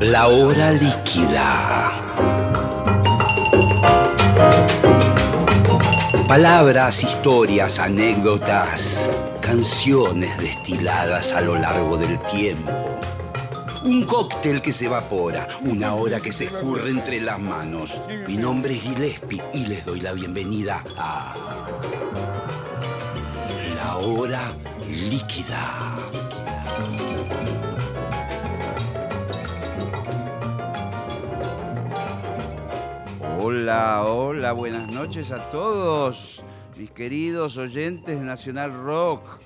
La hora líquida. Palabras, historias, anécdotas, canciones destiladas a lo largo del tiempo. Un cóctel que se evapora, una hora que se escurre entre las manos. Mi nombre es Gillespie y les doy la bienvenida a La hora líquida. Hola, hola, buenas noches a todos, mis queridos oyentes de Nacional Rock.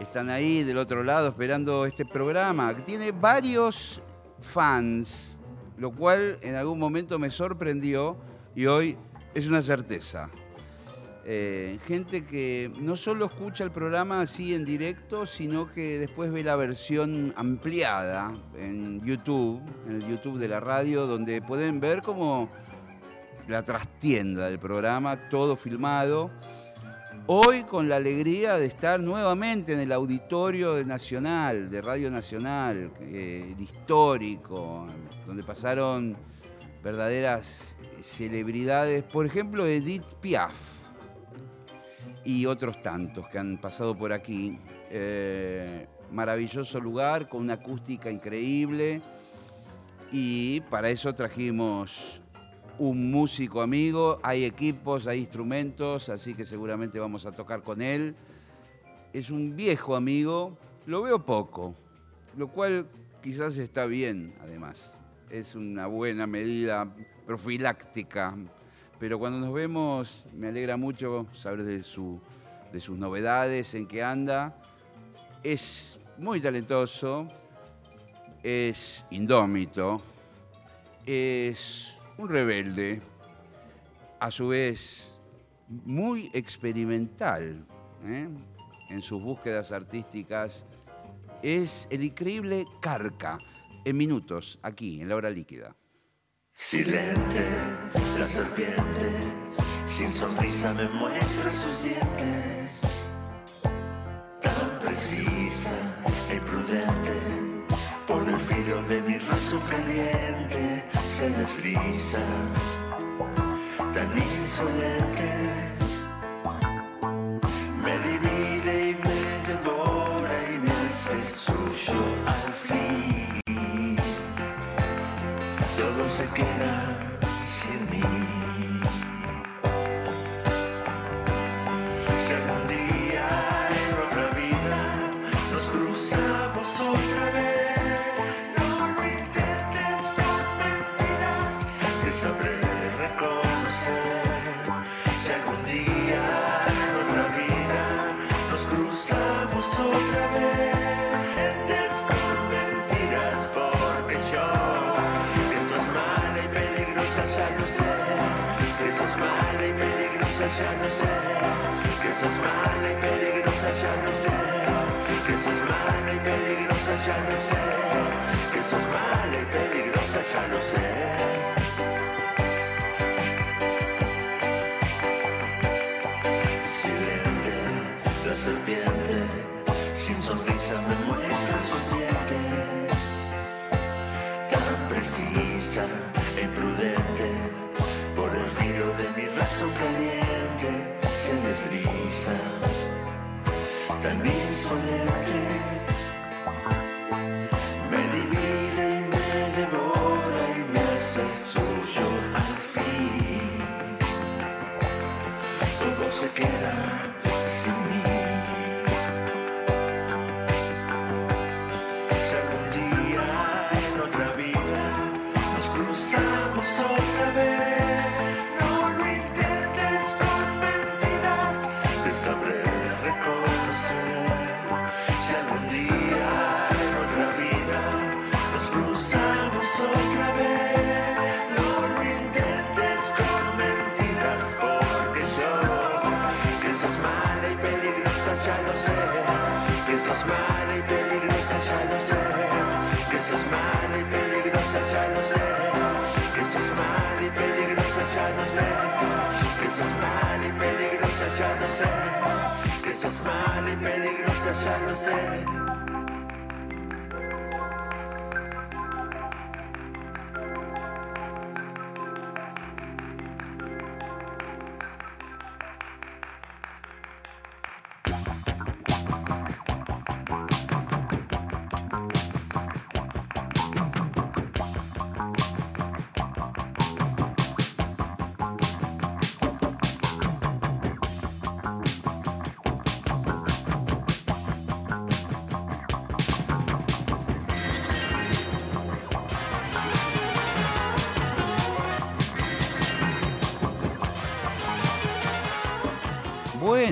Están ahí del otro lado esperando este programa, tiene varios fans, lo cual en algún momento me sorprendió y hoy es una certeza. Eh, gente que no solo escucha el programa así en directo, sino que después ve la versión ampliada en YouTube, en el YouTube de la radio, donde pueden ver cómo la trastienda del programa, todo filmado. Hoy con la alegría de estar nuevamente en el auditorio de Nacional, de Radio Nacional, eh, histórico, donde pasaron verdaderas celebridades, por ejemplo Edith Piaf y otros tantos que han pasado por aquí. Eh, maravilloso lugar con una acústica increíble y para eso trajimos un músico amigo, hay equipos, hay instrumentos, así que seguramente vamos a tocar con él. Es un viejo amigo, lo veo poco, lo cual quizás está bien, además. Es una buena medida profiláctica, pero cuando nos vemos me alegra mucho saber de, su, de sus novedades, en qué anda. Es muy talentoso, es indómito, es un rebelde, a su vez muy experimental ¿eh? en sus búsquedas artísticas, es el increíble Carca, en minutos, aquí, en la hora líquida. Silente, la serpiente, sin sonrisa me muestra sus dientes. Tan precisa y prudente, por el filo de mi raso caliente se desliza, tan insolente. Ya lo sé, que sos mala y peligrosa ya lo sé, que sos mala y peligrosa ya lo sé, que sos mala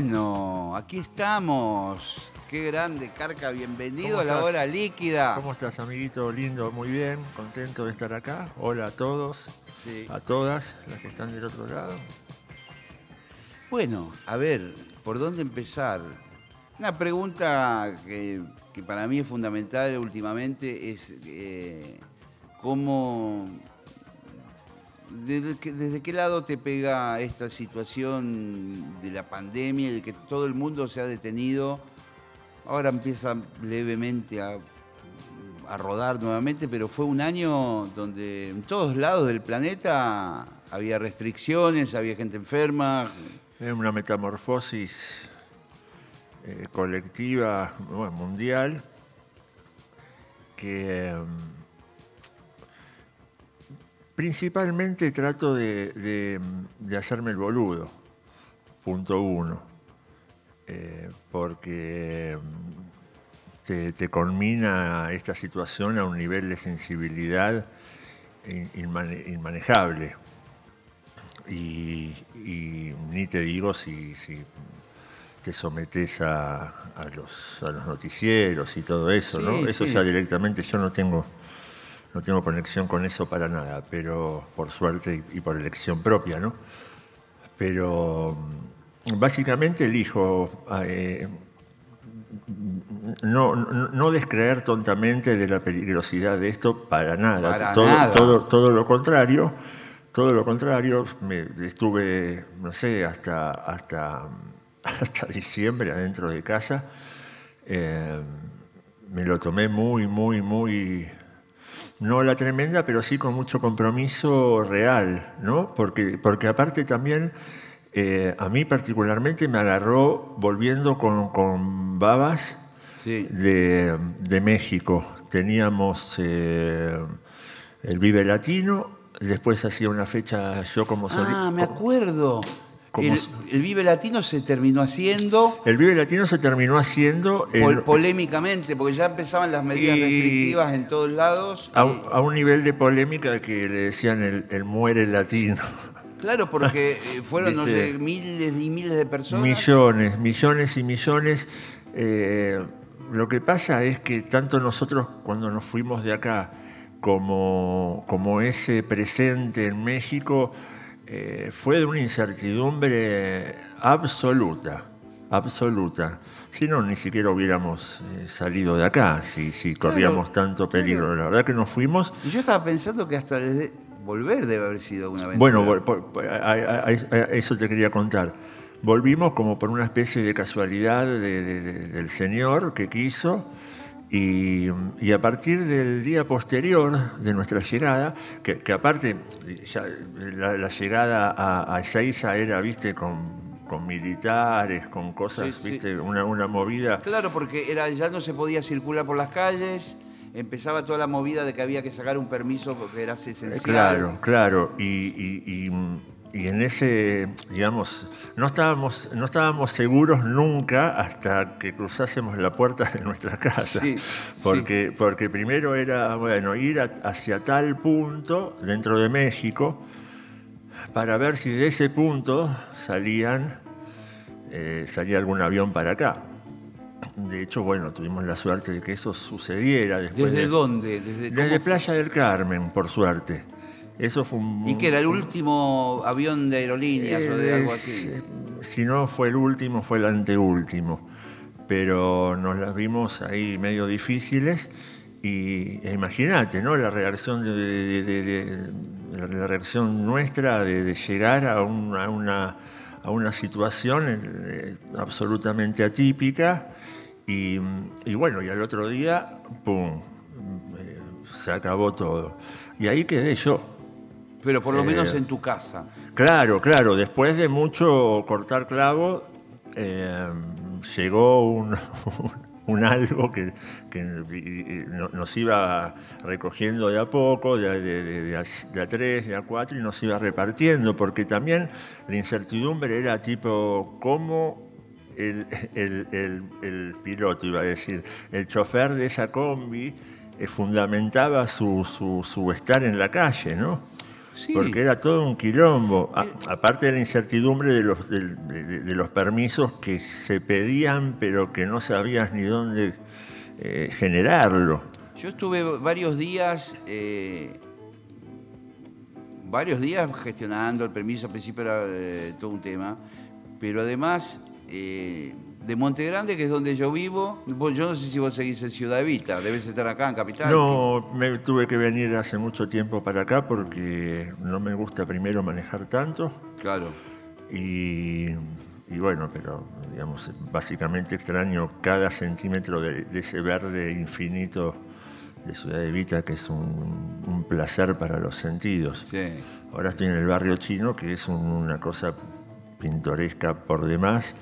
Bueno, aquí estamos. Qué grande, Carca, bienvenido ¿Cómo a la hora líquida. ¿Cómo estás, amiguito? Lindo, muy bien, contento de estar acá. Hola a todos, Sí. a todas las que están del otro lado. Bueno, a ver, ¿por dónde empezar? Una pregunta que, que para mí es fundamental últimamente es eh, cómo, desde, qué- lado te pega esta situación de la pandemia, de que todo el mundo se ha detenido, ahora empieza levemente a, a rodar nuevamente, pero fue un año donde en todos lados del planeta había restricciones, había gente enferma, Es una metamorfosis eh, colectiva, bueno, mundial, que em, principalmente trato de, de- de hacerme el boludo, punto uno, Eh, porque em, te, te conmina esta situación a un nivel de sensibilidad in- inmane- inmanejable. Y, y ni te digo si, si te sometes a, a los, a los noticieros y todo eso, ¿no? Eso sí. ya directamente yo no tengo, no tengo conexión con eso para nada, pero por suerte y, y por elección propia, ¿no? Pero mm, básicamente elijo eh, no, no, no descreer tontamente de la peligrosidad de esto para nada. Para todo, nada. Todo, todo lo contrario. Todo lo contrario, me estuve, no sé, hasta, hasta, hasta diciembre adentro de casa. Eh, me lo tomé muy, muy, muy, no la tremenda, pero sí con mucho compromiso real, ¿no? Porque, porque aparte también, eh, a mí particularmente me agarró volviendo con, con babas Sí. de, de México. Teníamos eh, el Vive Latino, después hacía una fecha yo como solista. Ah, me acuerdo. Como El, Vive Latino se terminó haciendo El Vive Latino se terminó haciendo en- pol- polémicamente, porque ya empezaban las medidas restrictivas en todos lados. a, un- a un nivel de polémica que le decían el, el muere latino. claro, porque eh, fueron, no Viste. sé, miles y miles de personas. Millones, millones y millones. Eh, lo que pasa es que tanto nosotros cuando nos fuimos de acá como, como ese presente en México eh, fue de una incertidumbre absoluta, absoluta. Si no, ni siquiera hubiéramos eh, salido de acá, si, si corríamos tanto peligro. La verdad que nos fuimos Y yo estaba pensando que hasta desde volver debe haber sido una aventura. bueno, por- por- a, a- a- a eso te quería contar. Volvimos como por una especie de casualidad de- de- de- del Señor que quiso y, y a partir del día posterior de nuestra llegada, que, que aparte ya la, la llegada a, a Ezeiza era, viste, con, con militares, con cosas, Sí, sí. viste, una, una movida. Claro, porque era, ya no se podía circular por las calles, empezaba toda la movida de que había que sacar un permiso porque era esencial. Eh, Claro, claro. Y, y- y- y en ese, digamos, no estábamos, no estábamos seguros nunca hasta que cruzásemos la puerta de nuestra casa. Sí, porque, porque primero era, bueno, ir a- hacia tal punto dentro de México para ver si de ese punto salían, eh, salía algún avión para acá. De hecho, bueno, tuvimos la suerte de que eso sucediera después ¿Desde de, dónde? ¿Desde, Playa del Carmen, por suerte. Eso fue un... ¿Y que era el último avión de aerolíneas o de algo así? Si no fue el último, fue el anteúltimo. Pero nos las vimos ahí medio difíciles y e imagínate, ¿no? La reacción de, de- de- de- la, reacción nuestra de, llegar a, un- a una, a una situación eh, absolutamente atípica y, y bueno, y al otro día, ¡pum! eh, se acabó todo. Y ahí quedé yo. Pero por lo eh, menos en tu casa. Claro, claro, después de mucho cortar clavo, eh, llegó un, un algo que, nos iba recogiendo de a poco, de, a- de- de- de a, de a tres, de a cuatro, y nos iba repartiendo, porque también la incertidumbre era tipo, ¿cómo el, el- el- el piloto, iba a decir, el chofer de esa combi, eh, fundamentaba su, su- su estar en la calle, ¿no? Sí. Porque era todo un quilombo. A- aparte de la incertidumbre de los, del- de, de- de los permisos que se pedían, pero que no sabías ni dónde eh, generarlo. Yo estuve varios días, eh, varios días gestionando el permiso, al principio era eh, todo un tema, pero además eh, de Monte Grande, que es donde yo vivo, vos- yo no sé si vos seguís en Ciudad Evita, debes estar acá en Capital. No, me tuve que venir hace mucho tiempo para acá porque no me gusta primero manejar tanto. Claro. Y, y bueno, pero digamos, básicamente extraño cada centímetro de, de ese verde infinito de Ciudad Evita, que es un, un placer para los sentidos. Sí. Ahora estoy en el barrio chino, que es un- una cosa pintoresca por demás,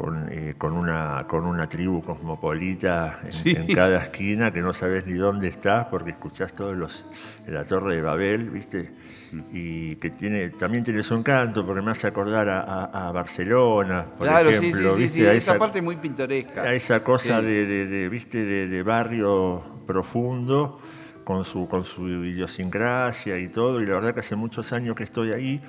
con, eh, con, una, con una tribu cosmopolita en, Sí. en cada esquina, que no sabes ni dónde estás, porque escuchás todos los de la Torre de Babel, ¿viste? Mm. Y que tiene, también tiene su encanto, porque me hace acordar a, a- a Barcelona, por claro, ejemplo, sí, sí, sí, ¿viste? A esa esa- parte muy pintoresca. a esa cosa de, de- de, ¿viste? De, de barrio profundo con su, con su idiosincrasia y todo. Y la verdad que hace muchos años que estoy ahí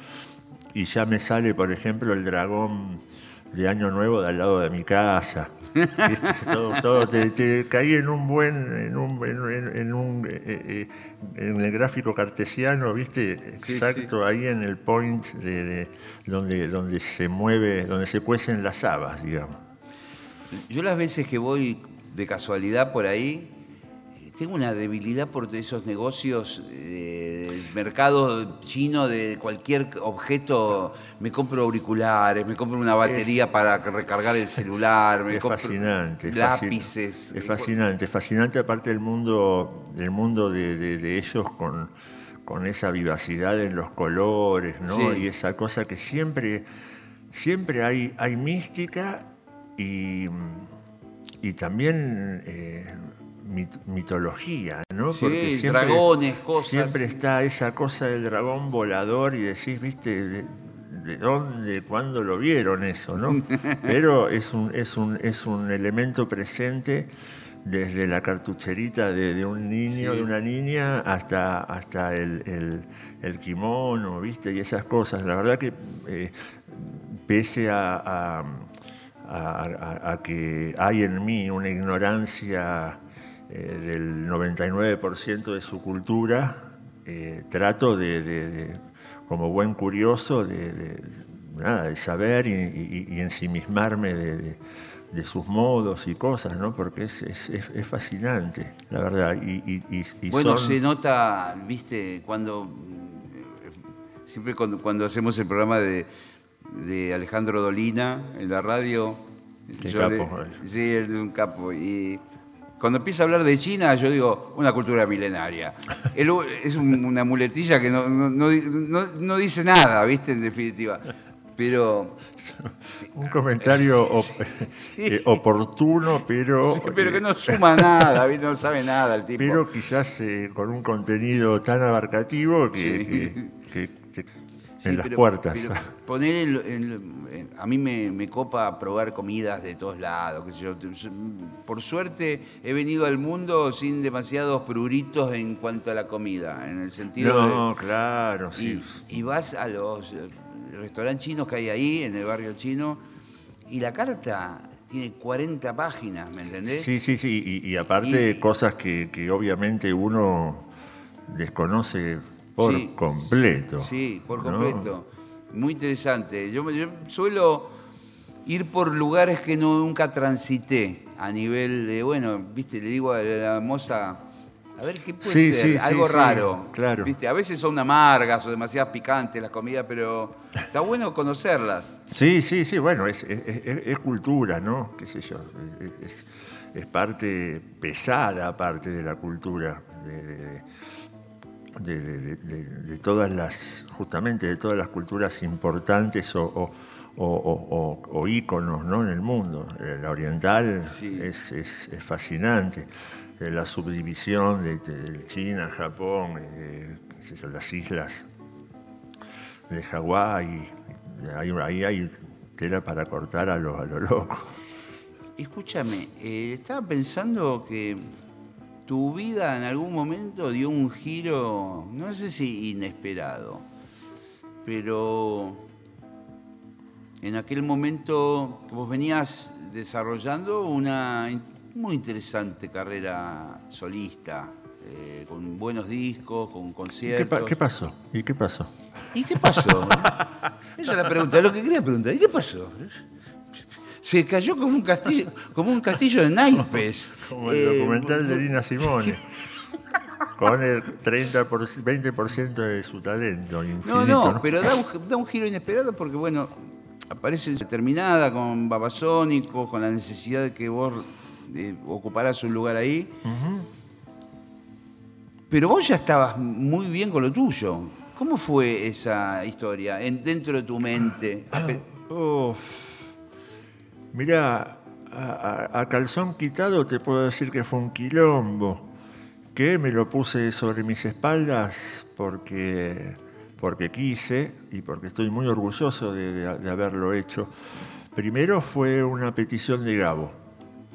y ya me sale, por ejemplo, el dragón de Año Nuevo de al lado de mi casa. ¿Viste? Todo, todo, te, te caí en un buen, en un, en, un, eh, eh, en el gráfico cartesiano, viste, Sí, exacto, ahí en el point de, de- donde, donde se mueve, donde se cuecen las habas, digamos. Yo las veces que voy de casualidad por ahí, tengo una debilidad por esos negocios eh, del mercado chino de cualquier objeto. Me compro auriculares, me compro una batería para recargar el celular, me Es compro fascinante. lápices. Es fascinante, es fascinante aparte del mundo, del mundo de, de- de ellos con, con esa vivacidad en los colores, ¿no? Sí. Y esa cosa que siempre, siempre hay, hay mística y, y también eh, mit- mitología, ¿no? Sí, dragones, cosas. Siempre está esa cosa del dragón volador y decís, viste, de, de dónde, cuándo lo vieron eso, ¿no? Pero es un, es un, es un elemento presente desde la cartucherita de, de un niño, Sí. de una niña, hasta, hasta el, el, el kimono, ¿viste? Y esas cosas. La verdad que eh, pese a, a- a- a- a que hay en mí una ignorancia eh, del 99% de su cultura, eh, trato de, de- de, como buen curioso, de, de- nada, de saber y, y- y ensimismarme de, sus modos y cosas, ¿no? Porque es, es- es- fascinante, la verdad. Y, y- Bueno, son- se nota, viste, cuando eh, siempre cuando, cuando hacemos el programa de, de Alejandro Dolina en la radio. Qué yo le- capo, eh. sí, es un capo. Y cuando empieza a hablar de China, yo digo, una cultura milenaria. Él es un- una muletilla que no, no- no di- no- no dice nada, viste, en definitiva. Pero, Un comentario op- eh, oportuno, pero, sí, pero que eh, no suma nada, ¿viste? no sabe nada el tipo. pero quizás eh, con un contenido tan abarcativo que Sí, en las pero- puertas. pero poner el- el- en- a mí me, me copa probar comidas de todos lados. qué sé yo. Por suerte he venido al mundo sin demasiados pruritos en cuanto a la comida, en el sentido no, claro, sí. Y, vas a los eh, restaurantes chinos que hay ahí, en el barrio chino, y la carta tiene 40 páginas, ¿me entendés? Sí, sí, sí. Y, y aparte Y- cosas que, que obviamente uno desconoce por Sí, completo. Sí, por ¿no? completo. Muy interesante. Yo, yo suelo ir por lugares que no, nunca transité a nivel de, bueno, viste, le digo a la moza, a ver qué puede Sí, ser, sí, algo raro. claro. Viste, a veces son amargas o demasiado picantes las comidas, pero está bueno conocerlas. Sí, sí, sí, bueno, es, es- es- es cultura, ¿no? ¿Qué sé yo? Es, parte pesada, parte de la cultura, de, de- de- de- de- de- de todas las, justamente de todas las culturas importantes o, o- íconos ¿no? en el mundo. Eh, La oriental Sí. es, es- es fascinante. Eh, La subdivisión de, China, Japón, eh, las islas de Hawái. Ahí, ahí hay tela para cortar a lo, a lo loco. Escúchame, eh, estaba pensando que tu vida en algún momento dio un giro, no sé si inesperado, pero en aquel momento vos venías desarrollando una muy interesante carrera solista, eh, con buenos discos, con ¿Y ¿Qué, conciertos. pa- qué pasó? ¿Y qué pasó? ¿Y qué pasó? Esa es la pregunta, lo que quería preguntar. ¿Y qué pasó? Se cayó como un castillo, como un castillo de naipes. Como el Eh, documental de Lina Simone. Con el 30 por, 20% de su talento infinito. No, no, pero da un, da un giro inesperado porque, bueno, aparece determinada con babasónicos, con la necesidad de que vos eh, ocuparas un lugar ahí. Pero vos ya estabas muy bien con lo tuyo. ¿Cómo fue esa historia en, dentro de tu mente? Ape- Uf. Mirá, a, a- a calzón quitado te puedo decir que fue un quilombo, que me lo puse sobre mis espaldas porque, porque quise y porque estoy muy orgulloso de, de- de haberlo hecho. Primero fue una petición de Gabo.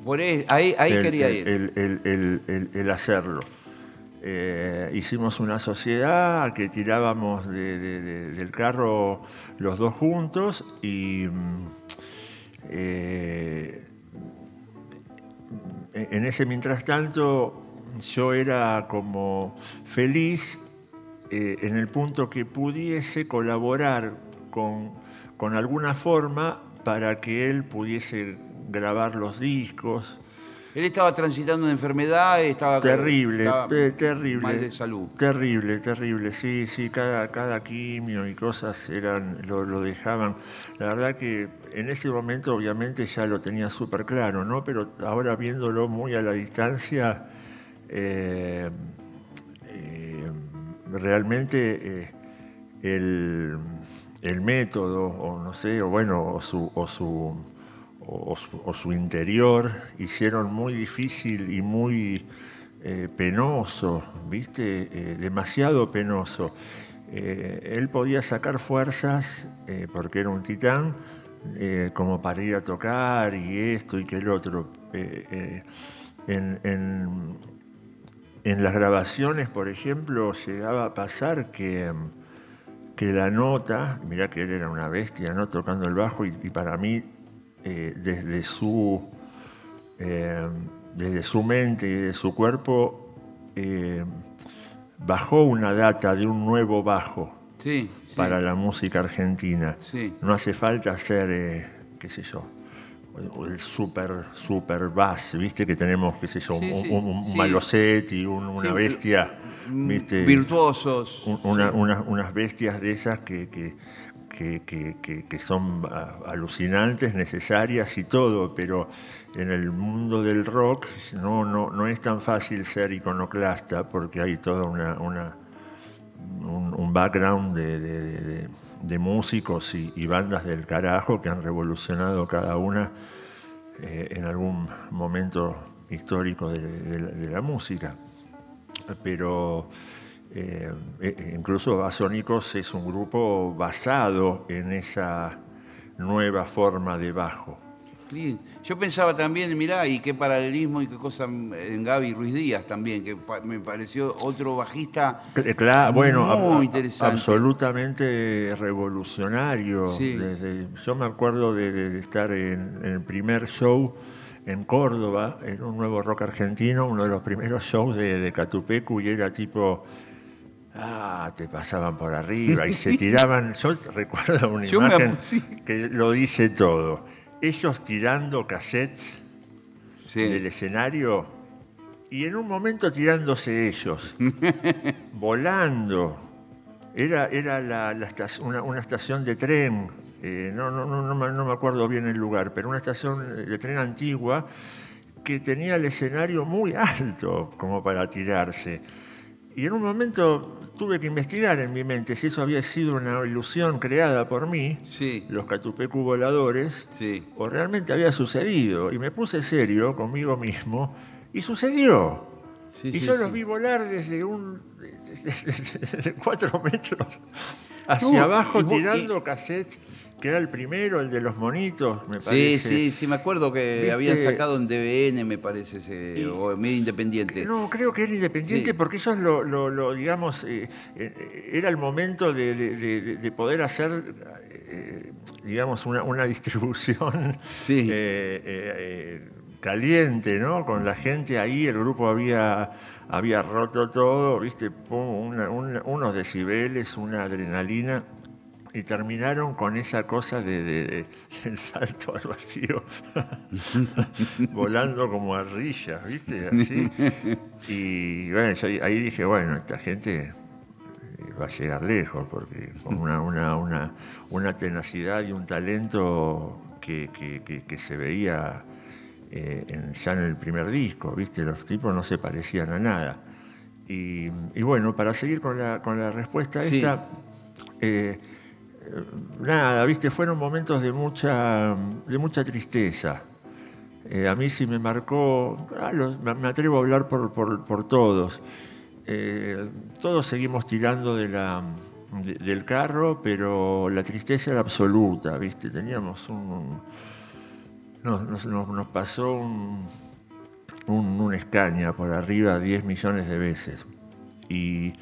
Por ahí, ahí, ahí el, quería ir. el- hacerlo. Eh, hicimos una sociedad que tirábamos de- de- de- del carro los dos juntos y mm, eh, en ese mientras tanto yo era como feliz eh, en el punto que pudiese colaborar con, con alguna forma para que él pudiese grabar los discos. Él estaba transitando una enfermedad, estaba Terrible, estaba eh, terrible. mal de salud. Terrible, terrible, sí, sí, cada, cada quimio y cosas eran, lo, lo dejaban. La verdad que en ese momento obviamente ya lo tenía súper claro, ¿no? Pero ahora viéndolo muy a la distancia, eh, eh, realmente el, el método, o no sé, o bueno, o su, o su, o su, interior hicieron muy difícil y muy eh, penoso, ¿viste? Eh, demasiado penoso. Eh, él podía sacar fuerzas, porque era un titán, como para ir a tocar y esto y que el otro. En, en- las grabaciones, por ejemplo, llegaba a pasar que, que la nota, mirá que él era una bestia, ¿no? Tocando el bajo y para mí, eh, desde su eh, desde su mente y de su cuerpo, eh, bajó una data de un nuevo bajo Sí, sí, para la música argentina. sí. No hace falta hacer, qué sé yo, el super, super bass, viste que tenemos, qué sé yo, Sí, un, sí, un, un sí. Malosetti, un- una bestia, viste, Virtuosos. un- una- unas bestias de esas que, que, que- que- son ah, alucinantes, necesarias y todo, pero en el mundo del rock no, no, no es tan fácil ser iconoclasta porque hay toda una, un, un background de, de- de- músicos y, bandas del carajo que han revolucionado cada una eh, en algún momento histórico de la música. Pero eh, eh, incluso Basónicos es un grupo basado en esa nueva forma de bajo. Sí. Yo pensaba también, mirá, y qué paralelismo y qué cosa en Gaby Ruiz Díaz también, que pa- me pareció otro bajista Cl- cla- bueno, muy ab- interesante. absolutamente revolucionario. Sí. Desde- yo me acuerdo de, de- de estar en, en el primer show en Córdoba, en un nuevo rock argentino, uno de los primeros shows de, de Catupecu, y era tipo, ah, te pasaban por arriba y se tiraban. Yo recuerdo una Yo imagen que lo dice todo. Ellos tirando cassettes Sí. del escenario y en un momento tirándose ellos, volando. Era, era la- la estac- una, una estación de tren, eh, no, no, no, no me acuerdo bien el lugar, pero una estación de tren antigua que tenía el escenario muy alto como para tirarse. Y en un momento tuve que investigar en mi mente si eso había sido una ilusión creada por mí, Sí, los Catupecu voladores, sí. o realmente había sucedido. Y me puse serio conmigo mismo y sucedió. Sí, y yo los vi volar desde un desde, desde cuatro metros hacia No, abajo y tirando cassettes que era el primero, el de los monitos, me Sí, parece. sí, sí, me acuerdo que ¿Viste? habían sacado en DBN, me parece, ese, Y- o medio independiente. No, creo que era independiente Sí. porque ellos lo, lo- lo, digamos, eh, eh, era el momento de, de- de- de poder hacer, eh, digamos, una, una distribución Sí. caliente, ¿no? Con la gente ahí, el grupo había, había roto todo, ¿viste? Pum, una- una- unos decibeles, una adrenalina. Y terminaron con esa cosa de, de- de- del salto al vacío, volando como ardillas, ¿viste? Así. Y bueno, ahí- dije, bueno, esta gente eh, va a llegar lejos, porque con una, una, una, una tenacidad y un talento que, que- que- que se veía eh, en- ya en el primer disco, ¿viste? Los tipos no se parecían a nada. Y, y bueno, para seguir con la, con la respuesta Sí. esta, eh, nada, ¿viste? Fueron momentos de mucha, de mucha tristeza. Eh, a mí sí me marcó, me atrevo a hablar por, por- por todos. Eh, todos seguimos tirando del carro, pero la tristeza era absoluta, ¿viste? Teníamos un... Nos- nos pasó un, un, un escaña por arriba 10 millones de veces. Y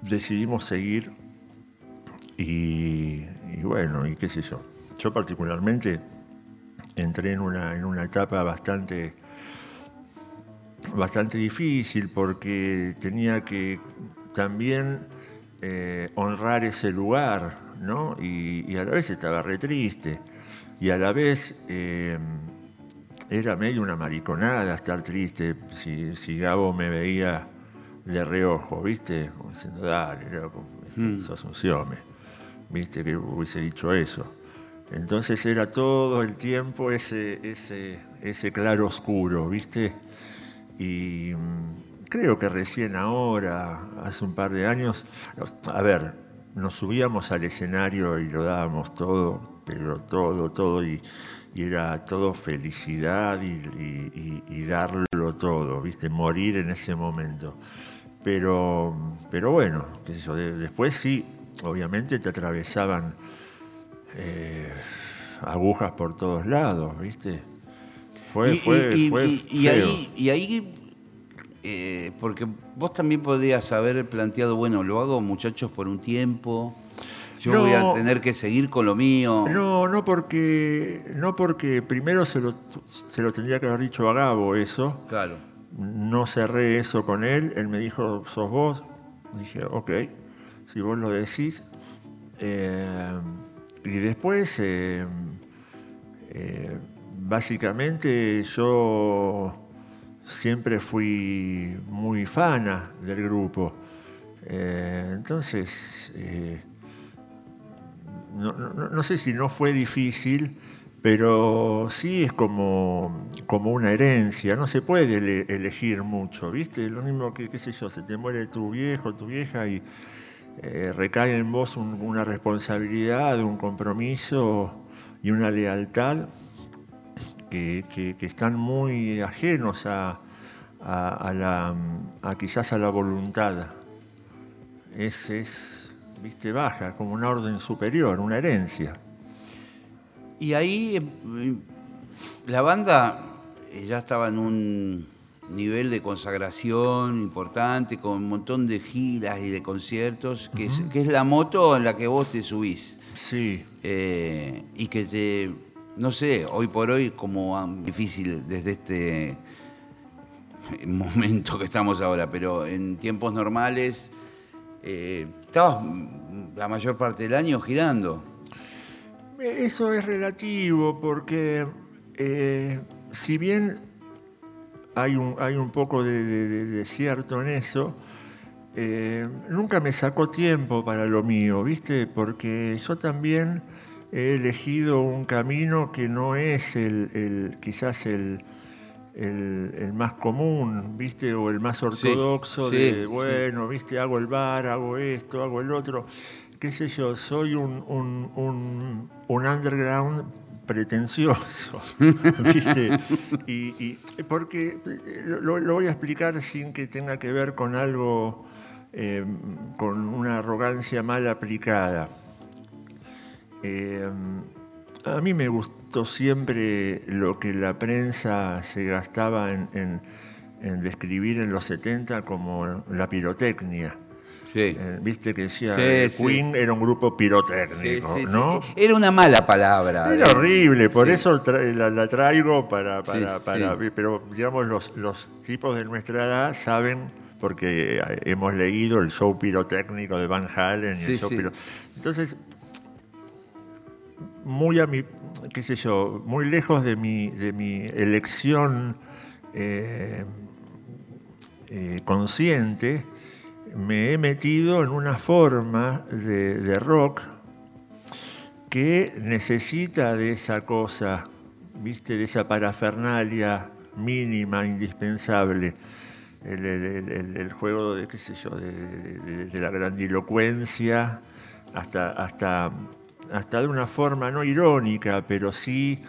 decidimos seguir y, y bueno, y qué sé yo. Yo particularmente entré en una, en una etapa bastante, bastante difícil porque tenía que también eh, honrar ese lugar, ¿no? Y, y a la vez estaba re triste. Y a la vez eh, era medio una mariconada estar triste si, si Gabo me veía de reojo, ¿viste? Como diciendo, dale, loco, este, sos un siome. ¿Viste? Que hubiese dicho eso. Entonces era todo el tiempo ese, ese, ese claro oscuro, ¿viste? Y mm, creo que recién ahora, hace un par de años, a ver, nos subíamos al escenario y lo dábamos todo, pero todo, todo, y, era todo felicidad y, darlo todo, ¿viste? Morir en ese momento. Pero, pero bueno, qué sé yo, de- después sí, obviamente te atravesaban eh, agujas por todos lados, ¿viste? Fue, y, fue, y- fue y- y ahí, y ahí, eh, porque vos también podrías haber planteado, bueno, lo hago muchachos por un tiempo, yo No. voy a tener que seguir con lo mío. No, no porque, no porque primero se lo, se lo tendría que haber dicho a Gabo eso. Claro. No cerré eso con él. Él me dijo, sos vos. Dije, ok, si vos lo decís. Eh, y después, eh, eh, básicamente yo siempre fui muy fana del grupo. Entonces, no, sé si no fue difícil, pero sí es como, como una herencia, no se puede ele- elegir mucho, ¿viste? Lo mismo que, qué sé yo, se te muere tu viejo, tu vieja y eh, recae en vos un- una responsabilidad, un compromiso y una lealtad que, están muy ajenos a, a- la, quizás a la voluntad. Es, es, viste, baja, como una orden superior, una herencia. Y ahí eh, la banda eh, ya estaba en un nivel de consagración importante, con un montón de giras y de conciertos, que, es, que es la moto en la que vos te subís. Sí, Eh, y que te, no sé, hoy por hoy como difícil desde este momento que estamos ahora, pero en tiempos normales eh, estabas la mayor parte del año girando. Eso es relativo porque eh, si bien hay un, hay un poco de, de- de- de cierto en eso, eh, nunca me sacó tiempo para lo mío, ¿viste? Porque yo también he elegido un camino que no es el, el- quizás el, el- el más común, ¿viste? O el más ortodoxo sí, de, sí. bueno, ¿viste? Hago el bar, hago esto, hago el otro. Qué sé yo, soy un, un- un- un underground pretencioso, ¿viste? Y, y- porque eh, lo, lo voy a explicar sin que tenga que ver con algo, eh, con una arrogancia mal aplicada. Eh, a mí me gustó siempre lo que la prensa se gastaba en, en- en describir en los 70 como la pirotecnia. Sí. Eh, Viste que decía Sí, eh, sí. Queen era un grupo pirotécnico. ¿no? Era una mala palabra. Era horrible, por eso tra- la, la traigo para, para, pero digamos los, los tipos de nuestra edad saben porque eh, hemos leído el show pirotécnico de Van Halen y el show piro- Entonces, muy a mi, qué sé yo, muy lejos de mi, de mi elección eh, eh, consciente, me he metido en una forma de, rock que necesita de esa cosa, ¿viste? De esa parafernalia mínima, indispensable. El, el- juego de, qué sé yo, de la grandilocuencia, hasta, hasta, hasta de una forma no irónica, pero sí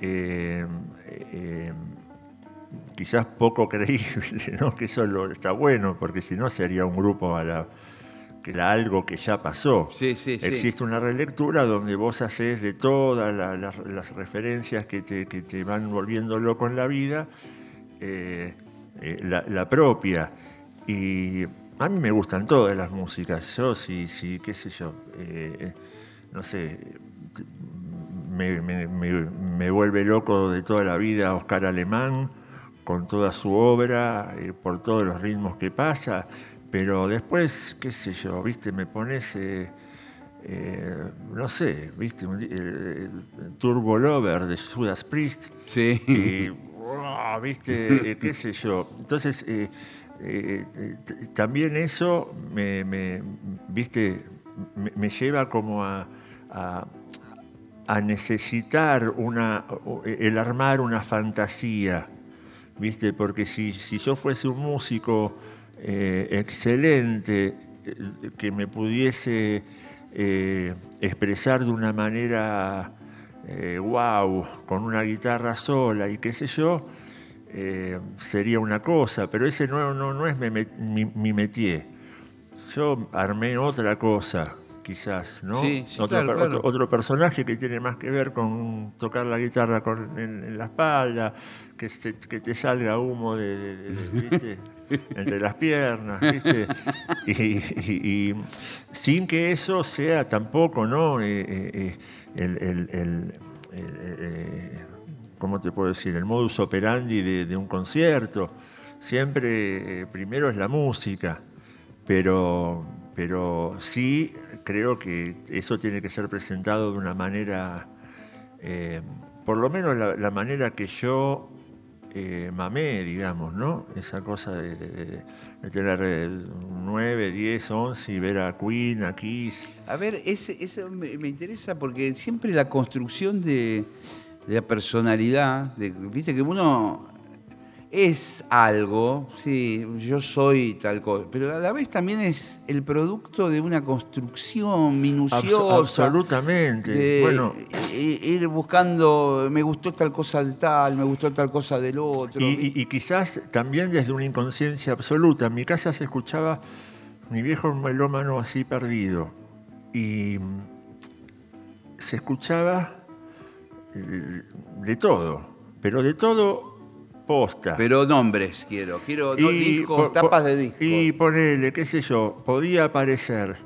eh, eh, quizás poco creíble, ¿no? Que eso lo- está bueno, porque si no sería un grupo a la, que era algo que ya pasó. Sí, sí, sí. Existe una relectura donde vos haces de todas la- las, las referencias que te, que te van volviendo loco en la vida, eh, eh, la, propia. Y a mí me gustan todas las músicas. Yo, sí, sí, qué sé yo, eh, no sé, me, me- me- me vuelve loco de toda la vida Oscar Alemán, con toda su obra, eh, por todos los ritmos que pasa, pero después, qué sé yo, viste, me pones, eh, eh, no sé, viste, el Turbo Lover de Judas Priest, Sí. y, viste, Eh, qué sé yo. Entonces, eh, eh, eh, también eso me, me- viste, me, me lleva como a, a- a necesitar una, el armar una fantasía, viste, porque si, yo fuese un músico eh, excelente, eh, que me pudiese eh, expresar de una manera eh, wow, con una guitarra sola y qué sé yo, sería una cosa, pero ese no, es mi métier. Yo armé otra cosa, quizás, ¿no? Sí, sí, otro, claro, claro. otro- otro personaje que tiene más que ver con tocar la guitarra con- en, en la espalda, que, se- que te salga humo de, de- de- de- ¿viste? entre las piernas, ¿viste? Y, y- y sin que eso sea tampoco, ¿no? Eh, eh, eh, el, el- el- el- eh, ¿cómo te puedo decir? El modus operandi de, de un concierto. Siempre eh, primero es la música, pero, pero sí creo que eso tiene que ser presentado de una manera, eh, por lo menos la, manera que yo eh, mamé, digamos, ¿no? Esa cosa de, tener eh, 9, 10, 11 y ver a Queen, a Kiss. A ver, ese, eso me, interesa porque siempre la construcción de, la personalidad, viste que uno es algo, sí, yo soy tal cosa, pero a la vez también es el producto de una construcción minuciosa. absolutamente. de bueno, ir buscando, me gustó tal cosa del tal, me gustó tal cosa del otro. Y, y- y quizás también desde una inconsciencia absoluta. En mi casa se escuchaba mi viejo melómano así perdido. Y se escuchaba eh, de todo, pero de todo posta. Pero nombres quiero, quiero no discos, tapas de discos. Y ponele, qué sé yo, podía aparecer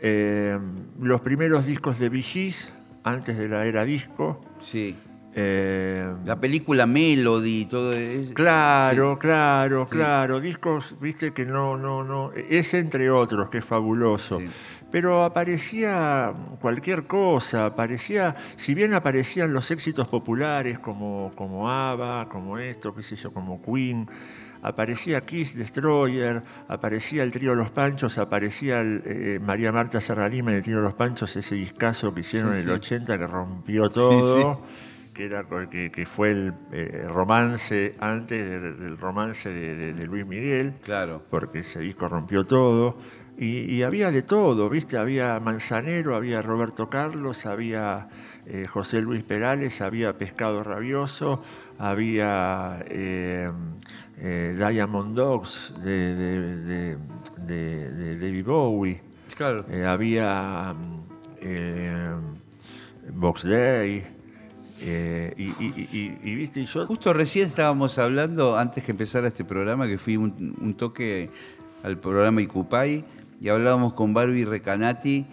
eh, los primeros discos de Gees, antes de la era disco. Sí. eh, La película Melody, todo eso. Claro, claro, Sí. claro. Discos, viste que no, no, no. Es entre otros, que es fabuloso. Sí. Pero aparecía cualquier cosa, aparecía, si bien aparecían los éxitos populares como, como ABBA, como esto, qué sé yo, como Queen, aparecía Kiss Destroyer, aparecía el trío Los Panchos, aparecía el, eh, María Marta Serralima en el trío Los Panchos, ese discazo que hicieron Sí, en el sí. 80 que rompió todo que, era, co- que, que fue el eh, romance antes de- del romance de, de- de Luis Miguel, Claro. porque ese disco rompió todo. Y, y había de todo, ¿viste? Había Manzanero, había Roberto Carlos, había eh, José Luis Perales, había Pescado Rabioso, había eh, eh, Diamond Dogs de, de, de- de- de David Bowie. Claro. Eh, había eh, Box Day. eh, y, y- y- y, viste, yo Justo recién estábamos hablando, antes que empezara este programa, que fui un, un toque al programa Icupay y hablábamos con Barbie Recanati,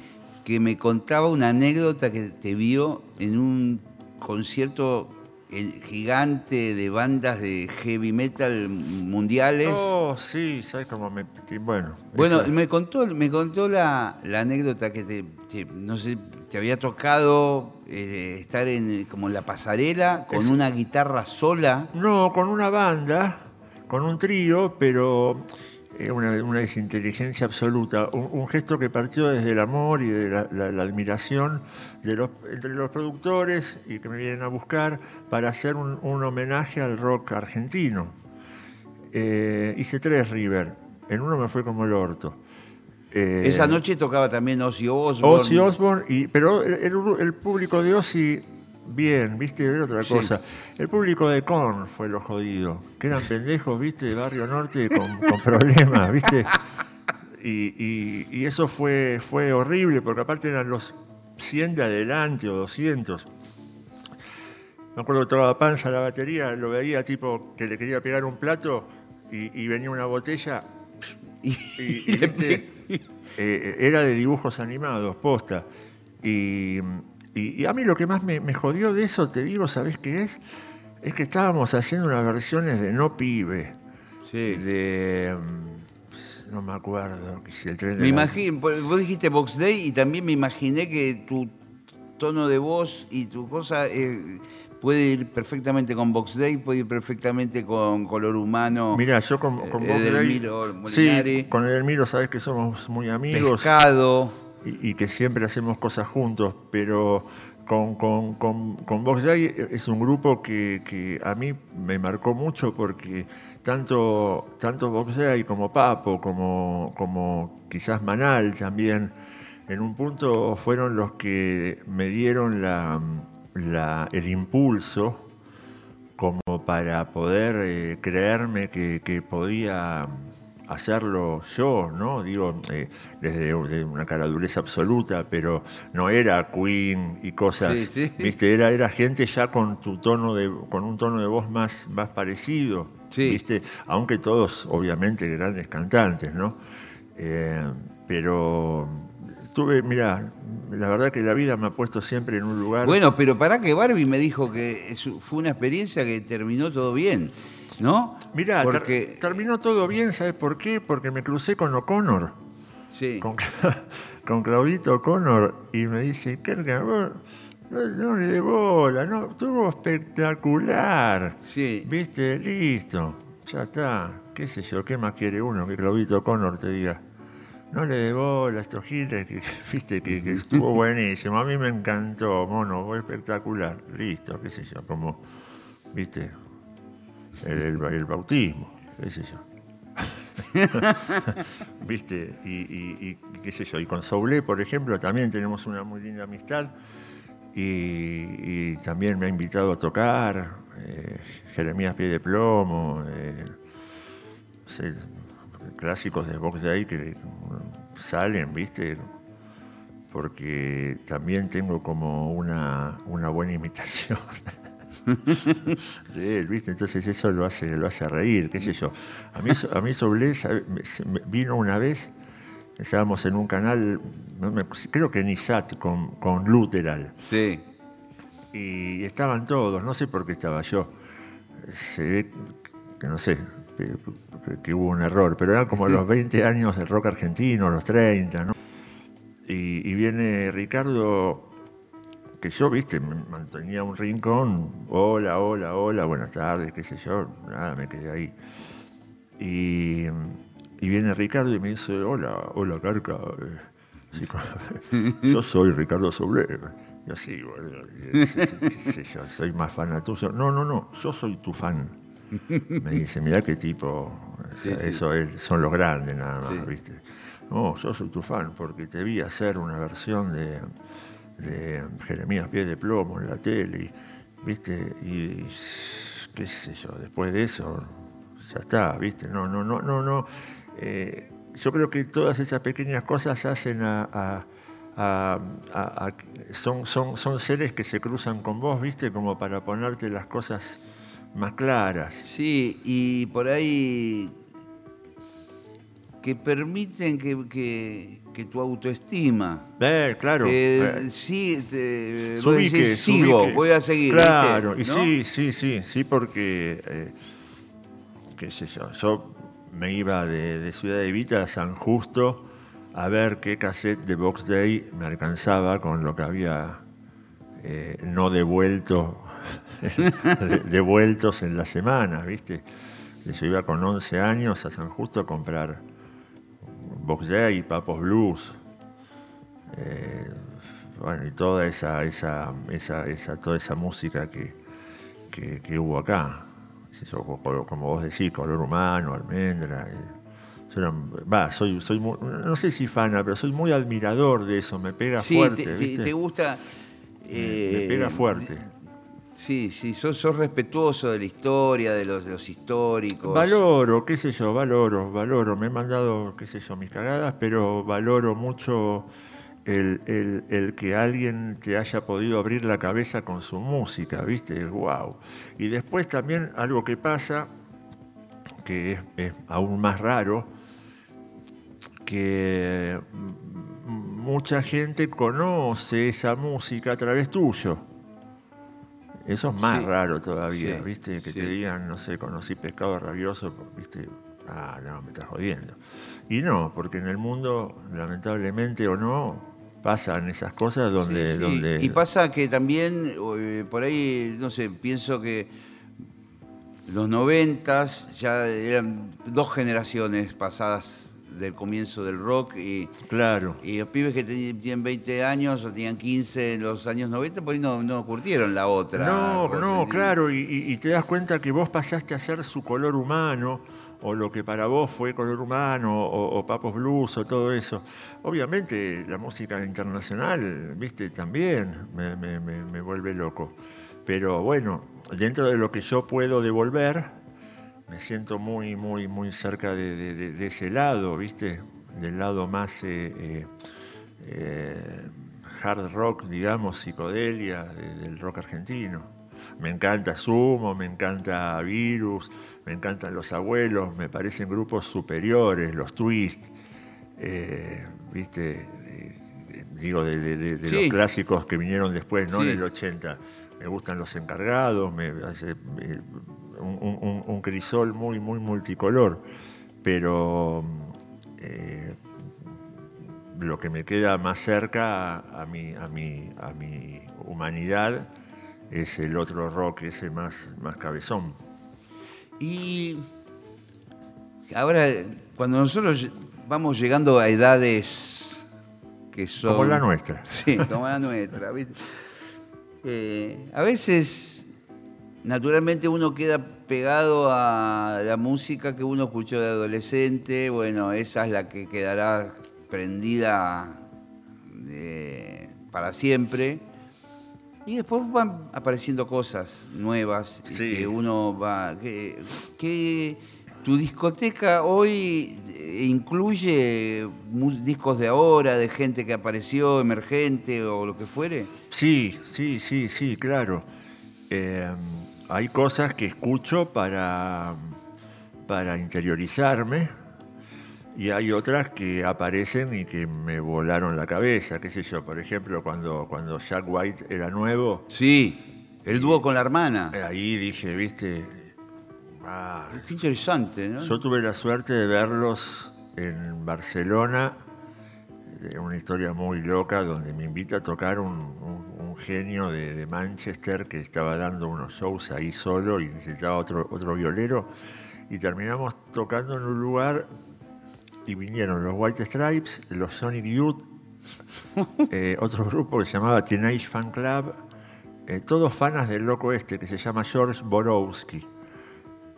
que me contaba una anécdota que te vio en un concierto eh, gigante de bandas de heavy metal mundiales. Oh, sí, ¿sabes cómo me.? Bueno. Bueno, me contó, me contó la, la anécdota que te, te- no sé, te había tocado eh, estar en como en la pasarela con Es- una guitarra sola. No, con una banda, con un trío, pero eh, una, una desinteligencia absoluta. Un, un gesto que partió desde el amor y de la, la- la admiración de los, entre los productores y que me vienen a buscar para hacer un, un homenaje al rock argentino. Eh, hice tres River. En uno me fue como el orto. Eh, Esa noche tocaba también Ozzy Osbourne. Ozzy Osbourne, y, pero el, el- el público de Ozzy, bien, viste, era otra Sí. cosa. El público de Korn fue lo jodido, que eran pendejos, viste, de Barrio Norte con, con problemas, viste. Y, y- y eso fue, fue horrible, porque aparte eran los 100 de adelante o 200. Me acuerdo que tocaba panza la batería, lo veía tipo que le quería pegar un plato y, y venía una botella y, viste, eh, era de dibujos animados, posta. Y, y- y a mí lo que más me, me jodió de eso, te digo, ¿sabés qué es? Es que estábamos haciendo unas versiones de No Pibe, sí. de... mm, No me acuerdo, que si el tren Me imagino, vos dijiste Box Day y también me imaginé que tu tono de voz y tu cosa eh, puede ir perfectamente con Box Day, puede ir perfectamente con Color Humano, Mirá, yo con, con Eh, Grey- Edelmiro Molinari. Sí, con Edelmiro sabés que somos muy amigos. Pescado. Y, que siempre hacemos cosas juntos, pero con, con, con, con Day es un grupo que, que a mí me marcó mucho porque tanto, tanto Vox Day como Papo, como, como quizás Manal también, en un punto fueron los que me dieron la, la- el impulso como para poder eh, creerme que podía hacerlo yo, ¿no? Digo, eh, desde de una caradureza absoluta, pero no era Queen y cosas, Sí, sí. ¿viste? Era, era gente ya con tu tono de, con un tono de voz más, más parecido, Sí. ¿viste? Aunque todos, obviamente, grandes cantantes, ¿no? Eh, pero tuve, mira, la verdad que la vida me ha puesto siempre en un lugar. Bueno, pero para que Barbie me dijo que fue una experiencia que terminó todo bien, ¿no? Mirá, ter- porque terminó todo bien, ¿sabes por qué? Porque me crucé con O'Connor. sí, con, con Claudito O'Connor y me dice, Kerga, vos no, no le bola, no, estuvo espectacular. sí. Viste, listo, ya está. ¿Qué sé yo? ¿Qué más quiere uno que Claudito O'Connor te diga? No le dé bola a estos giles, que, que- viste, que, que estuvo buenísimo. A mí me encantó, mono, fue espectacular. Listo, qué sé yo, como, viste, el, bautismo, qué sé yo. ¿Viste? Y, y- y qué sé yo, y con Soule, por ejemplo, también tenemos una muy linda amistad. Y, también me ha invitado a tocar, eh, Jeremías Pie de Plomo, eh, no sé, clásicos de Box Day que salen, ¿viste? Porque también tengo como una buena imitación de él, ¿viste? Entonces eso lo hace, lo hace reír, qué sé yo. A mí, a mí Soblé sabe, me- se- me- vino una vez, estábamos en un canal, creo que en ISAT, con, con Luteral, Sí. y estaban todos, no sé por qué estaba yo. Se ve que no sé, que, que- que hubo un error, pero eran como los 20 años del rock argentino, los 30, ¿no? Y, y viene Ricardo, que yo, viste, me mantenía un rincón, hola, hola, hola, buenas tardes, qué sé yo, nada, me quedé ahí. Y, y viene Ricardo y me dice, hola, hola, Carca. eh, yo soy Ricardo Soble. Y así, boludo, y, qué sé yo, soy más fan tuyo. No, no, no, yo soy tu fan. Me dice, mirá qué tipo, o sea, Sí, sí. eso es- son los grandes nada más, Sí. ¿viste? No, yo soy tu fan porque te vi hacer una versión de, de Jeremías Pie de Plomo en la tele, ¿viste? Y qué sé yo, después de eso, ya está, ¿viste? No, no, no, no, no. Eh, yo creo que todas esas pequeñas cosas hacen a- a- son, son, son seres que se cruzan con vos, ¿viste? Como para ponerte las cosas más claras. Sí, y por ahí que permiten que, que- que tu autoestima Eh, claro. te- eh, sí, te, se vos ubique, decís, sigo, voy a seguir. Claro, ¿viste? y ¿No? sí, sí, sí, sí, porque, eh, qué sé yo, yo me iba de, de Ciudad de Vita a San Justo a ver qué cassette de Box Day me alcanzaba con lo que había eh, no devuelto, de- devueltos en la semana, ¿viste? Yo iba con 11 años a San Justo a comprar Box Day, Papos Blues, eh, bueno, y toda esa, esa, esa, esa- toda esa música que, que, que hubo acá. Como, vos decís, color humano, almendra. eh, yo era- va, soy, soy muy- no sé si fana, pero soy muy admirador de eso, me pega Sí, fuerte. te, te- ¿viste? te gusta. Me- eh, me pega fuerte. Sí, sí, sos, sos respetuoso de la historia, de los, de los históricos. Valoro, qué sé yo, valoro, valoro. Me he mandado, qué sé yo, mis cagadas, pero valoro mucho el, el- el que alguien te haya podido abrir la cabeza con su música, ¿viste? ¡Wow! Y después también algo que pasa, que es, es aún más raro, que mucha gente conoce esa música a través tuyo. Eso es más Sí, raro todavía, sí, ¿viste? Que sí. te digan, no sé, conocí pescado rabioso, ¿viste? Ah, no, me estás jodiendo. Y no, porque en el mundo, lamentablemente o no, pasan esas cosas donde... Donde Y pasa que también, eh, por ahí, no sé, pienso que los noventas ya eran dos generaciones pasadas del comienzo del rock y, Claro, y los pibes que tienen 20 años o tenían 15 en los años 90, por ahí no, no curtieron la otra. No, no, claro, y, y- y te das cuenta que vos pasaste a ser su color humano, o lo que para vos fue color humano, o, o Papos Blues, o todo eso. Obviamente la música internacional, viste, también me, me- me- me vuelve loco. Pero bueno, dentro de lo que yo puedo devolver, me siento muy, muy, muy cerca de, de- de- de ese lado, viste, del lado más... eh, eh, eh, hard rock, digamos, psicodelia de- del rock argentino. Me encanta Sumo, me encanta Virus, me encantan Los Abuelos, me parecen grupos superiores, los Twist, eh, ¿viste? Digo, de, de- de- de Sí. los clásicos que vinieron después, no Sí. en el 80. Me gustan Los Encargados, me hace un, crisol muy, muy multicolor, pero... eh, lo que me queda más cerca a, a mi, a, mi, a mi humanidad es el otro rock, ese más, más cabezón. Y ahora, cuando nosotros vamos llegando a edades que son... Como la nuestra. Sí, como la nuestra. Eh, a veces, naturalmente, uno queda pegado a la música que uno escuchó de adolescente. Bueno, esa es la que quedará prendida eh, para siempre. Y después van apareciendo cosas nuevas Sí. que uno va. Que, que tu discoteca hoy eh, incluye discos de ahora, de gente que apareció, emergente o lo que fuere. Sí, sí, sí, sí, claro. Eh, hay cosas que escucho para, para interiorizarme y hay otras que aparecen y que me volaron la cabeza, qué sé yo. Por ejemplo, cuando, cuando Jack White era nuevo, Sí, el dúo con la hermana. ahí dije, viste, ah, Qué interesante, ¿no? Yo tuve la suerte de verlos en Barcelona, una historia muy loca, donde me invita a tocar un, un- un genio de, de Manchester que estaba dando unos shows ahí solo y necesitaba otro, otro violero. Y terminamos tocando en un lugar y vinieron los White Stripes, los Sonic Youth, eh, otro grupo que se llamaba Teenage Fan Club, eh, todos fanas del loco este que se llama George Borowski.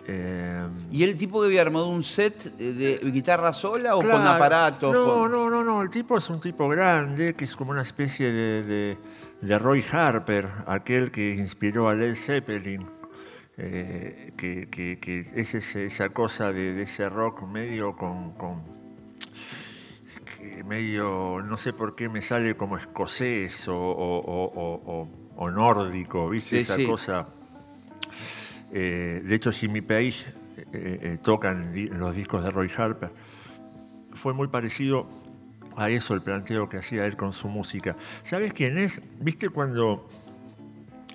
Eh, ¿Y el tipo que había armado un set de guitarra sola o con aparatos? No, con- no, no, no. El tipo es un tipo grande, que es como una especie de, de- de Roy Harper, aquel que inspiró a Led Zeppelin. eh, que, que- que es ese- esa cosa de, de ese rock medio con, con- medio, no sé por qué me sale como escocés o, o- nórdico, ¿viste? Sí, Esa sí. cosa. Eh, de hecho, Jimmy Page eh, eh, tocan los discos de Roy Harper. Fue muy parecido a eso el planteo que hacía él con su música. ¿Sabes quién es? ¿Viste cuando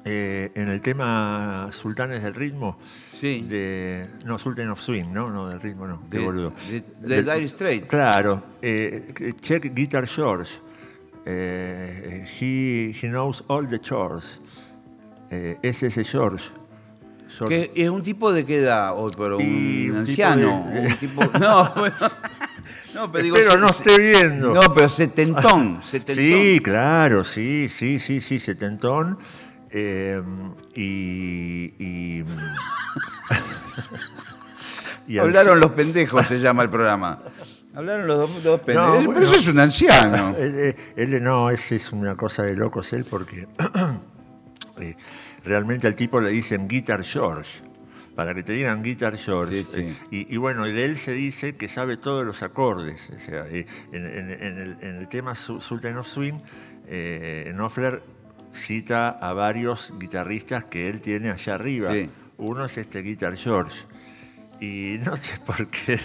eh, en el tema Sultanes del Ritmo? Sí. De, no, Sultan of Swing, ¿no? No, del ritmo no. qué De- boludo. de- Dire Straits. Claro. eh, check Guitar George. Eh, he, he knows all the chores. Eh, es ese George. George. Que es un tipo de qué edad hoy, pero Y un un tipo anciano. de- un tipo- no, bueno, no, pero digo. Espero se- no esté viendo. No, pero setentón. setentón. Sí, claro, sí, sí, sí, sí, setentón. Eh, y. y, y al- Hablaron los pendejos, se llama el programa. Hablaron los dos, dos pendejos. No, pero eso es un anciano. Él, eh, él, no, es, es una cosa de locos él porque eh, realmente al tipo le dicen Guitar George. Para que te digan Guitar George. Sí, sí. Eh, y, y bueno, de él se dice que sabe todos los acordes. O sea, eh, en, en- en el, en el tema Su- Sultan of Swing, eh, Knopfler cita a varios guitarristas que él tiene allá arriba. Sí. Uno es este Guitar George. Y no sé por qué,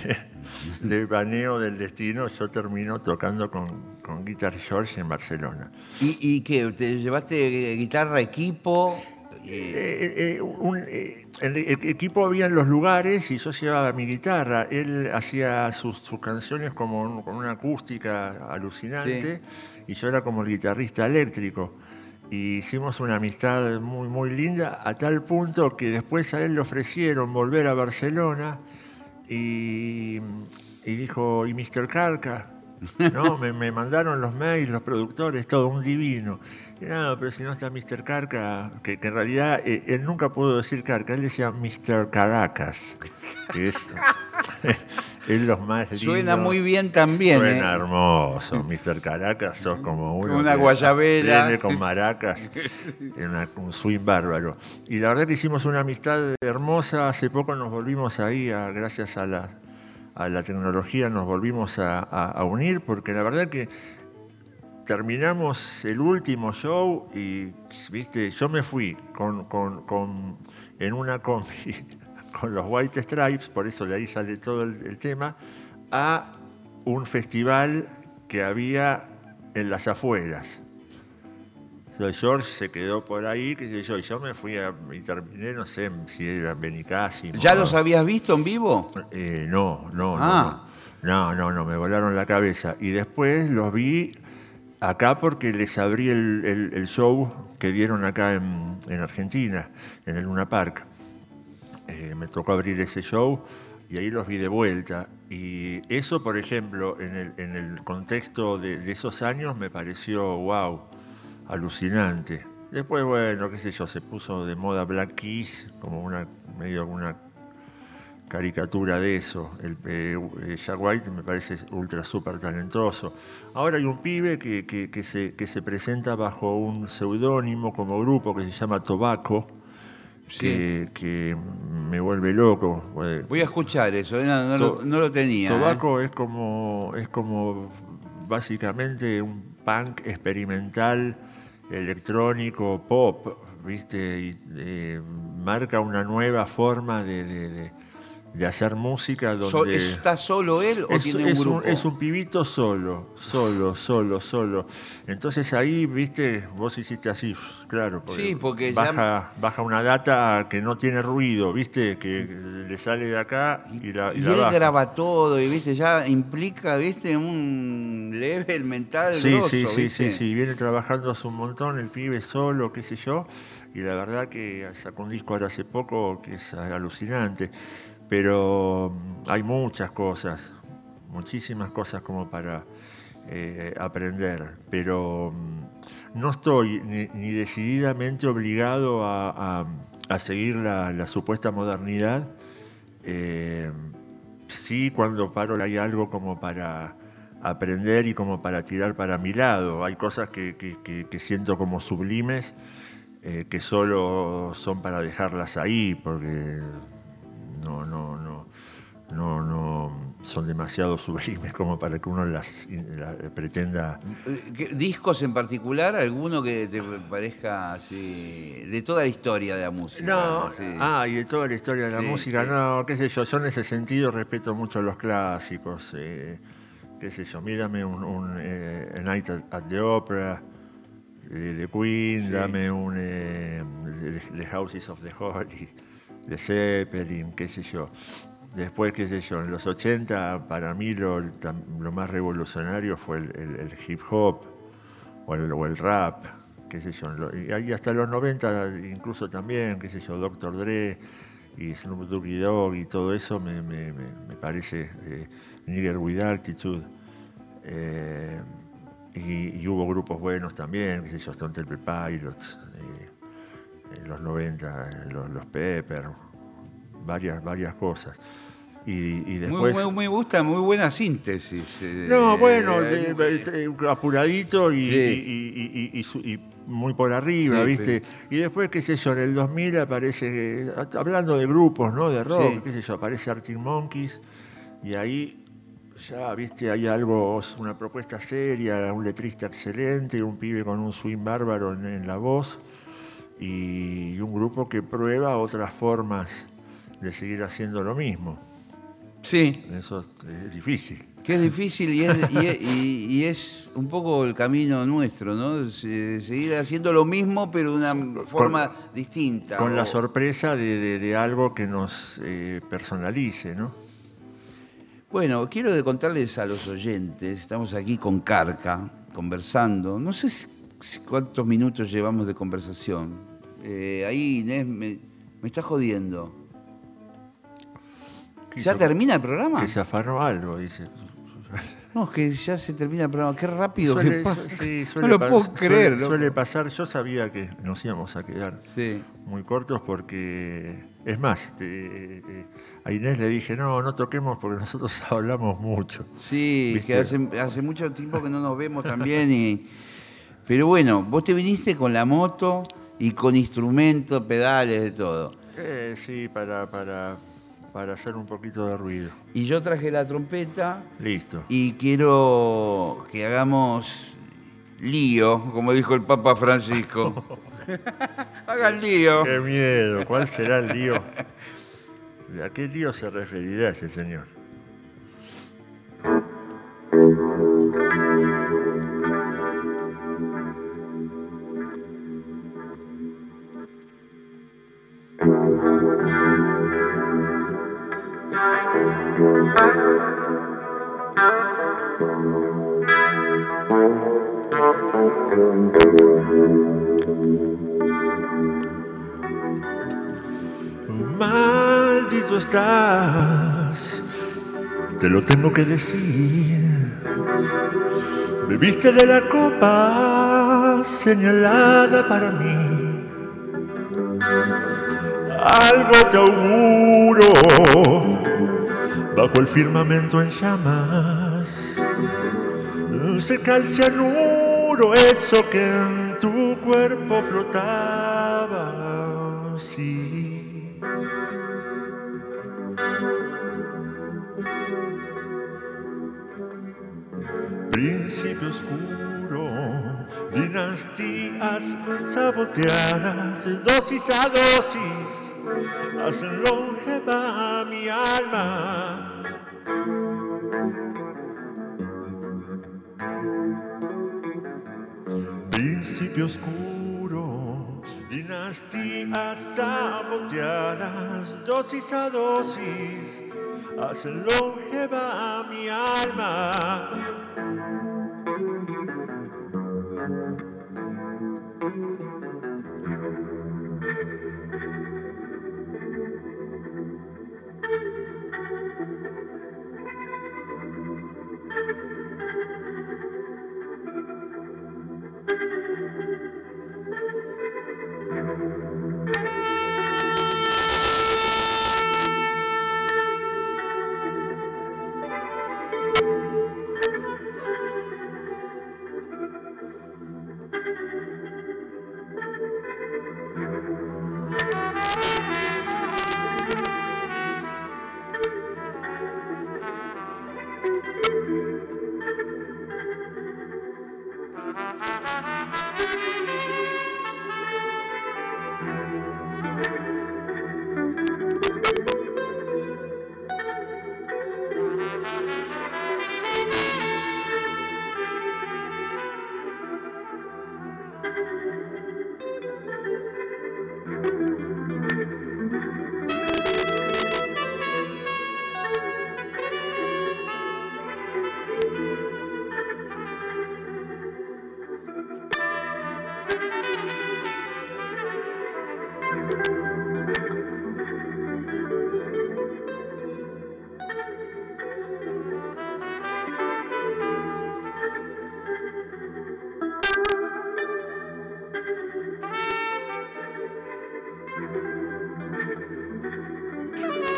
de baneo del destino, yo termino tocando con, con Guitar George en Barcelona. ¿Y, y qué? ¿Te llevaste guitarra, equipo? Eh, Eh, eh, un- eh, el el equipo había en los lugares y yo llevaba mi guitarra. Él hacía sus, sus canciones como un- con una acústica alucinante y yo era como el guitarrista eléctrico. Y hicimos una amistad muy, muy linda a tal punto que después a él le ofrecieron volver a Barcelona y, y dijo, ¿y Mr. Carca? ¿No? Me, me mandaron los mails, los productores, todo un divino. Y no, pero si no está Mr. Carca, que, que en realidad eh, él nunca pudo decir Carca, él decía Mr. Caracas, que es, es los más lindos. Suena muy bien también, Suena ¿eh? hermoso, Mr. Caracas, sos como uno. Una que guayabera. viene con maracas, una- un swing bárbaro. Y la verdad que hicimos una amistad hermosa, hace poco nos volvimos ahí, a- gracias a la, a la tecnología, nos volvimos a, unir, porque la verdad que terminamos el último show y, viste, yo me fui con, con- con- en una combi con los White Stripes, por eso de ahí sale todo el tema, a un festival que había en las afueras. Entonces, George se quedó por ahí, qué sé yo, y yo me fui a, y terminé, no sé si era Benicassim. ¿Ya los habías visto en vivo? eh, no, no, Ah. no, no. No, no, no, me volaron la cabeza. Y después los vi acá porque les abrí el, el- el show que dieron acá en, en Argentina, en el Luna Park. Eh, me tocó abrir ese show y ahí los vi de vuelta. Y eso, por ejemplo, en el, en el contexto de, de esos años me pareció, wow, alucinante. Después, bueno, qué sé yo, se puso de moda Black Keys, como una medio una caricatura de eso. El, eh, Jack White me parece ultra súper talentoso. Ahora hay un pibe que, que- que se, que se presenta bajo un seudónimo como grupo que se llama Tobacco, que, que me vuelve loco. Eh, Voy a escuchar eso, ¿eh? no, no lo, no lo tenía. ¿eh? Tobacco es como es como básicamente un punk experimental, electrónico, pop, ¿viste? Y, eh, marca una nueva forma de, de- de- hacer música donde... So- ¿Está solo él o Es, tiene un es grupo? es un pibito solo, solo, solo, solo. Entonces ahí, viste, vos hiciste así, claro. Sí, porque ya- baja, baja una data que no tiene ruido, viste, que le sale de acá y la, y Y la él baja. graba todo y viste ya implica viste un level mental Sí, grosso, sí, sí, ¿viste? sí, sí, viene trabajando hace un montón, el pibe solo, qué sé yo, y la verdad que sacó un disco ahora hace poco que es alucinante, pero mm, hay muchas cosas, muchísimas cosas como para eh, aprender, pero mm, no estoy ni, ni decididamente obligado a, seguir la, supuesta modernidad. Eh, sí, cuando paro hay algo como para aprender y como para tirar para mi lado. Hay cosas que siento como sublimes, eh, que solo son para dejarlas ahí, porque no, no, no, no, no. son demasiado sublimes como para que uno las, la- pretenda. Eh, ¿qué- ¿Discos en particular? ¿Alguno que te parezca así? De toda la historia de la música. No, sí. ah, y de toda la historia de la Sí, música, sí. no, qué sé yo, yo en ese sentido respeto mucho los clásicos, eh, qué sé yo, mírame un, un, eh, A Night at, the Opera de, Queen, dame un eh, The, The Houses of the Holy de Zeppelin, qué sé yo. Después, qué sé yo, en los 80 para mí lo, lo más revolucionario fue el, hip hop o el, o el rap, qué sé yo. y hasta los 90 incluso también, qué sé yo, Dr. Dre y Snoop Doggy Dogg y todo eso me, me- me- parece eh, Nigger with Altitude. Eh, y, y hubo grupos buenos también, qué sé yo, Stone Temple Pilots, eh, en los 90, eh, los, los Pepper, varias, varias cosas. Y, y después... muy, muy gusta, muy buena síntesis. eh, No, bueno, eh, de- apuradito y, Sí. y- y- muy por arriba, Sí, ¿viste? Y después, qué sé yo, en el 2000 aparece, eh, hablando de grupos, ¿no? De rock, Sí. qué sé yo, aparece Arctic Monkeys y ahí ya, ¿viste? Hay algo, una propuesta seria, un letrista excelente, un pibe con un swing bárbaro en, en la voz y un grupo que prueba otras formas de seguir haciendo lo mismo. Sí, Eso es- difícil. que es difícil y es, y es- y- es un poco el camino nuestro, ¿no? Se- Seguir haciendo lo mismo, pero de una forma distinta. Con la sorpresa de, de- de algo que nos eh, personalice, ¿no? Bueno, quiero contarles a los oyentes, estamos aquí con Carca, conversando, no sé si cuántos minutos llevamos de conversación. Eh, ahí Inés me, me está jodiendo. ¿Ya termina el programa? Que se afanó algo, dice. No, es que ya se termina el programa. Qué rápido Suele- que pasa. sí, no suele lo pa- puedo creer. Suele pasar, yo sabía que nos íbamos a quedar Sí. muy cortos porque, es más, te- eh, a Inés le dije, no, no toquemos porque nosotros hablamos mucho. Sí, ¿Viste? que hace, hace mucho tiempo que no nos vemos también. Y... Pero bueno, vos te viniste con la moto y con instrumentos, pedales, de todo. Eh, sí, para, para, para hacer un poquito de ruido. Y yo traje la trompeta Listo. y quiero que hagamos lío, como dijo el Papa Francisco. Hagan lío. Qué miedo, ¿cuál será el lío? ¿A qué lío se referirá ese señor? Maldito estás, te lo tengo que decir. Bebiste de la copa señalada para mí. Algo te auguro bajo el firmamento en llamas. Seca el cianuro, eso que en tu cuerpo flotaba. Sí. Principio oscuro, dinastías saboteadas, dosis a dosis, hacen longeva mi alma. Principio oscuro, dinastías saboteadas, dosis a dosis, hacen longeva mi alma. Müzik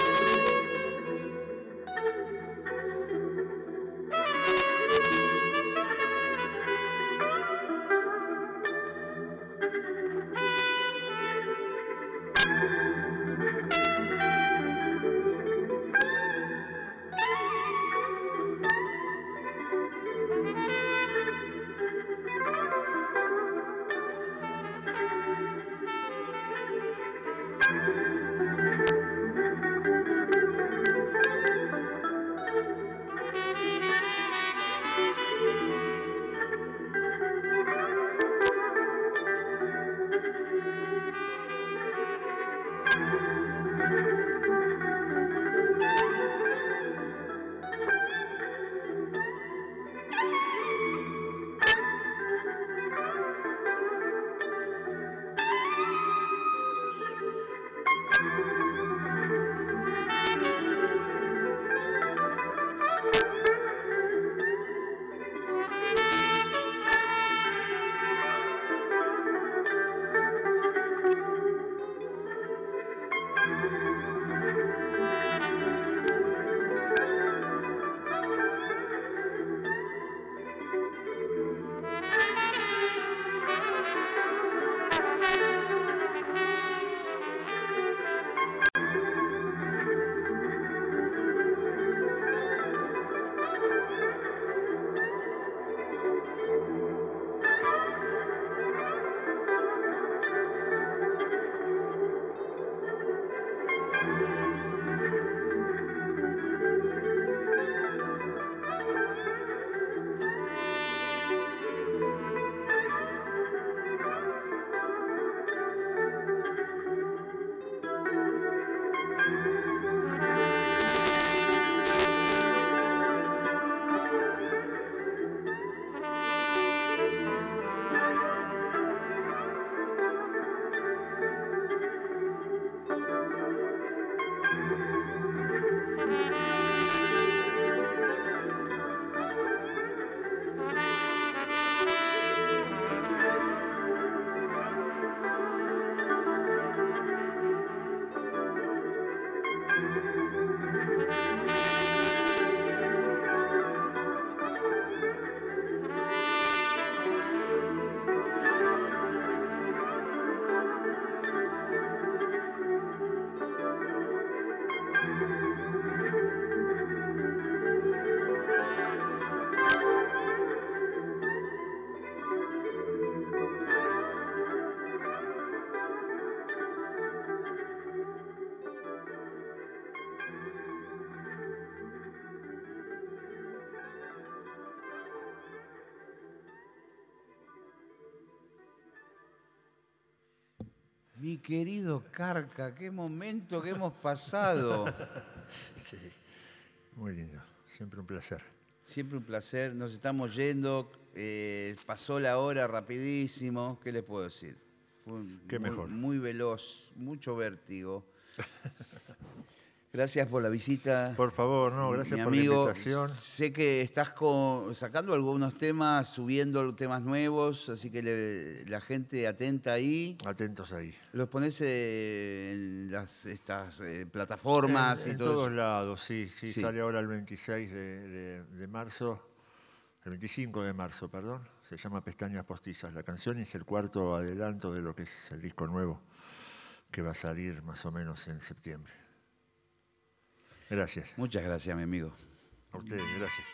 Mi querido Carca, qué momento que hemos pasado. Sí, muy lindo, siempre un placer. Siempre un placer, nos estamos yendo, eh, pasó la hora rapidísimo, ¿qué les puedo decir? Fue un- Qué muy, mejor. muy veloz, mucho vértigo. Gracias por la visita. Por favor, no, gracias mi por la invitación. Sé que estás con- sacando algunos temas, subiendo temas nuevos, así que le- la gente atenta ahí. Atentos ahí. Los pones eh, en las estas eh, plataformas en, y en todo todos eso. lados, sí, sí, Sí. Sale ahora el 26 de, de- de marzo, el 25 de marzo, perdón. Se llama Pestañas Postizas la canción y es el cuarto adelanto de lo que es el disco nuevo que va a salir más o menos en septiembre. Gracias. Muchas gracias, mi amigo. A ustedes, gracias.